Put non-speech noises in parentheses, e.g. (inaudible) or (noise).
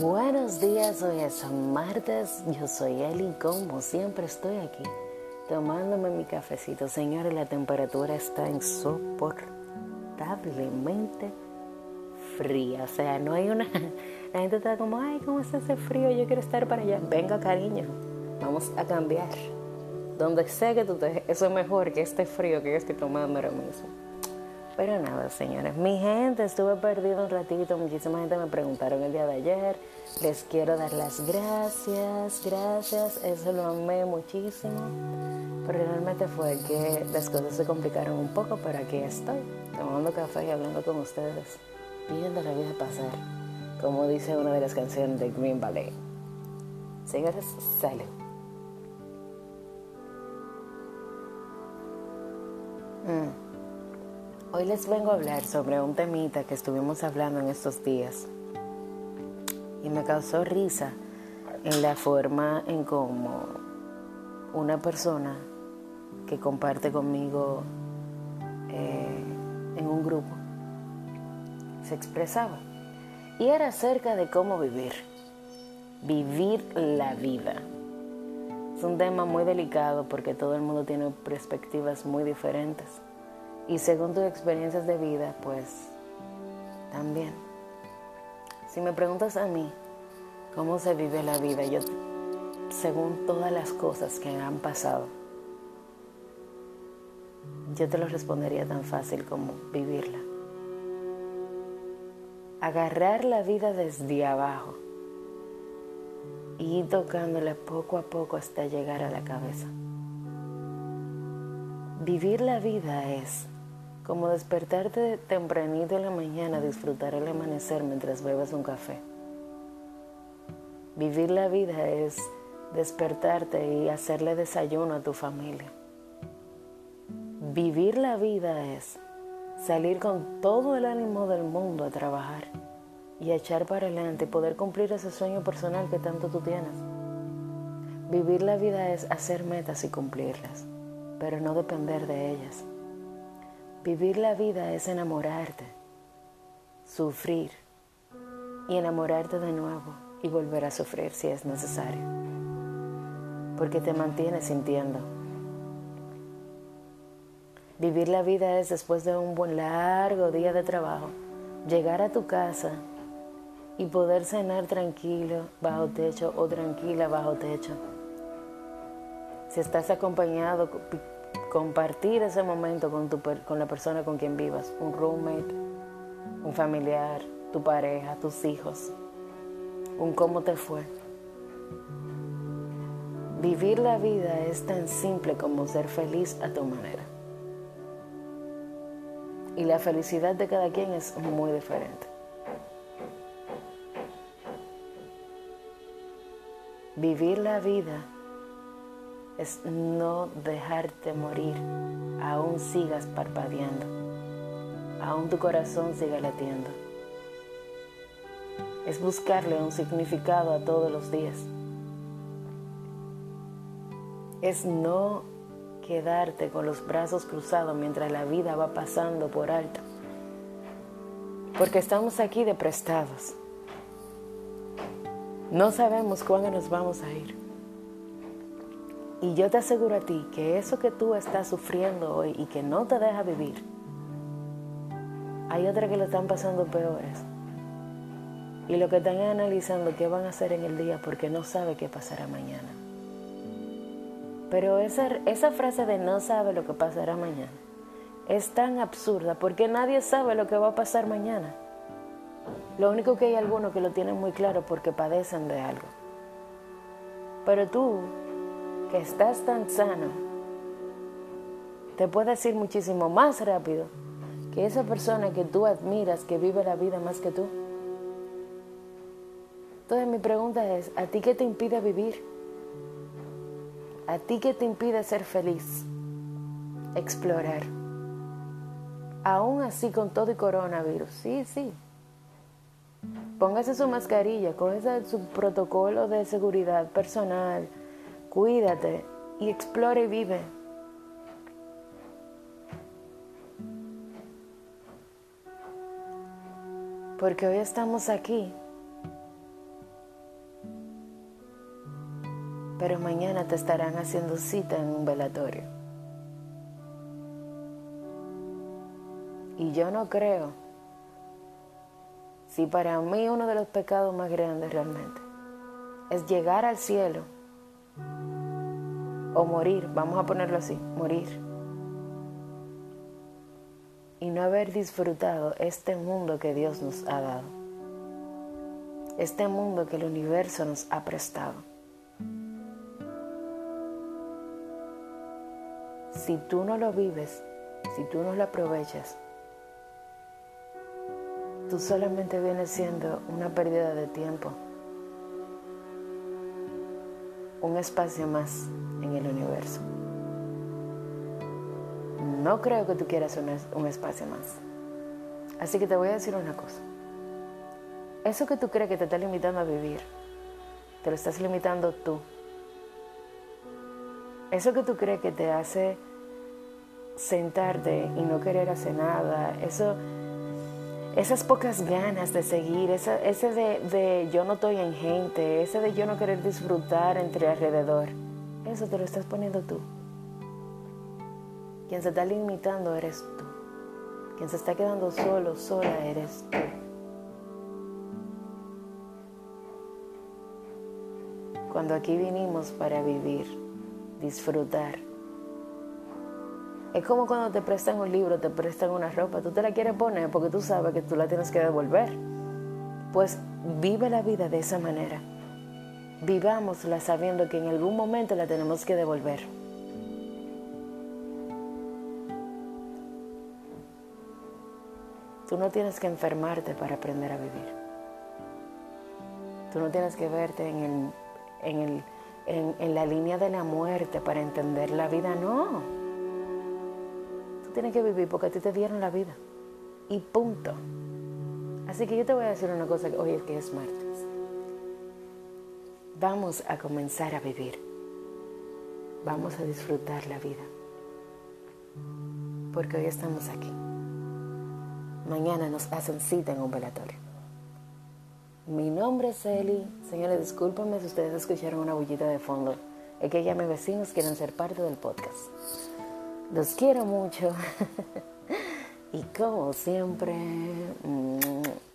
Buenos días, hoy es martes, yo soy Eli, como siempre estoy aquí tomándome mi cafecito. Señores, la temperatura está insoportablemente fría, o sea, no hay una... (laughs) La gente está como, ay, ¿cómo está ese frío? Yo quiero estar para allá. Venga, cariño, vamos a cambiar. Donde sé que tú te... Eso es mejor que este frío que yo estoy tomando ahora mismo. Pero nada, señores, mi gente, estuve perdido un ratito, muchísima gente me preguntaron el día de ayer, les quiero dar las gracias, gracias, eso lo amé muchísimo, pero realmente fue que las cosas se complicaron un poco, pero aquí estoy, tomando café y hablando con ustedes, viendo la vida pasar, como dice una de las canciones de Green Ballet. Señores, sale. Mm. Hoy les vengo a hablar sobre un temita que estuvimos hablando en estos días. Y me causó risa en la forma en cómo una persona que comparte conmigo eh, en un grupo se expresaba. Y era acerca de cómo vivir, vivir la vida. Es un tema muy delicado porque todo el mundo tiene perspectivas muy diferentes y según tus experiencias de vida, pues también. Si me preguntas a mí cómo se vive la vida, yo, según todas las cosas que han pasado, yo te lo respondería tan fácil como vivirla. Agarrar la vida desde abajo y ir tocándola poco a poco hasta llegar a la cabeza. Vivir la vida es como despertarte tempranito en la mañana, disfrutar el amanecer mientras bebas un café. Vivir la vida es despertarte y hacerle desayuno a tu familia. Vivir la vida es salir con todo el ánimo del mundo a trabajar y a echar para adelante y poder cumplir ese sueño personal que tanto tú tienes. Vivir la vida es hacer metas y cumplirlas, pero no depender de ellas. Vivir la vida es enamorarte, sufrir y enamorarte de nuevo y volver a sufrir si es necesario, porque te mantienes sintiendo. Vivir la vida es después de un buen largo día de trabajo, llegar a tu casa y poder cenar tranquilo bajo techo o tranquila bajo techo. Si estás acompañado, compartir ese momento con, tu, con la persona con quien vivas, un roommate, un familiar, tu pareja, tus hijos, un cómo te fue. Vivir la vida es tan simple como ser feliz a tu manera. Y la felicidad de cada quien es muy diferente. Vivir la vida es no dejarte morir, aún sigas parpadeando, aún tu corazón siga latiendo. Es buscarle un significado a todos los días. Es no quedarte con los brazos cruzados mientras la vida va pasando por alto. Porque estamos aquí de prestados. No sabemos cuándo nos vamos a ir. Y yo te aseguro a ti que eso que tú estás sufriendo hoy y que no te deja vivir, hay otras que lo están pasando peores. Y lo que están analizando qué van a hacer en el día porque no sabe qué pasará mañana. Pero esa, esa frase de no sabe lo que pasará mañana es tan absurda porque nadie sabe lo que va a pasar mañana. Lo único que hay algunos que lo tienen muy claro porque padecen de algo. Pero tú que estás tan sano, te puedes ir muchísimo más rápido que esa persona que tú admiras, que vive la vida más que tú. Entonces mi pregunta es, ¿a ti qué te impide vivir? ¿A ti qué te impide ser feliz? Explorar. Aún así con todo y coronavirus, sí, sí. Póngase su mascarilla, cógese su protocolo de seguridad personal, Cuídate y explora y vive. Porque hoy estamos aquí pero mañana te estarán haciendo cita en un velatorio. Y yo no creo, si para mí uno de los pecados más grandes realmente es llegar al cielo o morir, vamos a ponerlo así, morir, y no haber disfrutado este mundo que Dios nos ha dado, este mundo que el universo nos ha prestado. Si tú no lo vives, si tú no lo aprovechas, tú solamente vienes siendo una pérdida de tiempo, un espacio más en el universo. No creo que tú quieras un, espacio más. Así que te voy a decir una cosa. Eso que tú crees que te está limitando a vivir, te lo estás limitando tú. Eso que tú crees que te hace sentarte y no querer hacer nada, eso esas pocas ganas de seguir, ese, de, yo no estoy en gente, ese de yo no querer disfrutar entre alrededor, eso te lo estás poniendo tú. Quien se está limitando eres tú. Quien se está quedando solo, sola eres tú. Cuando aquí vinimos para vivir, disfrutar, es como cuando te prestan un libro, te prestan una ropa, tú te la quieres poner porque tú sabes que tú la tienes que devolver. Pues vive la vida de esa manera. Vivámosla sabiendo que en algún momento la tenemos que devolver. Tú no tienes que enfermarte para aprender a vivir. Tú no tienes que verte en, en, en la línea de la muerte para entender la vida, no tienes que vivir porque a ti te dieron la vida. Y punto. Así que yo te voy a decir una cosa hoy es que es martes. Vamos a comenzar a vivir. Vamos a disfrutar la vida. Porque hoy estamos aquí. Mañana nos hacen cita en un velatorio. Mi nombre es Eli. Señores, discúlpenme si ustedes escucharon una bullita de fondo. Es que ya mis vecinos quieren ser parte del podcast. Los quiero mucho. (laughs) y como siempre... Mm,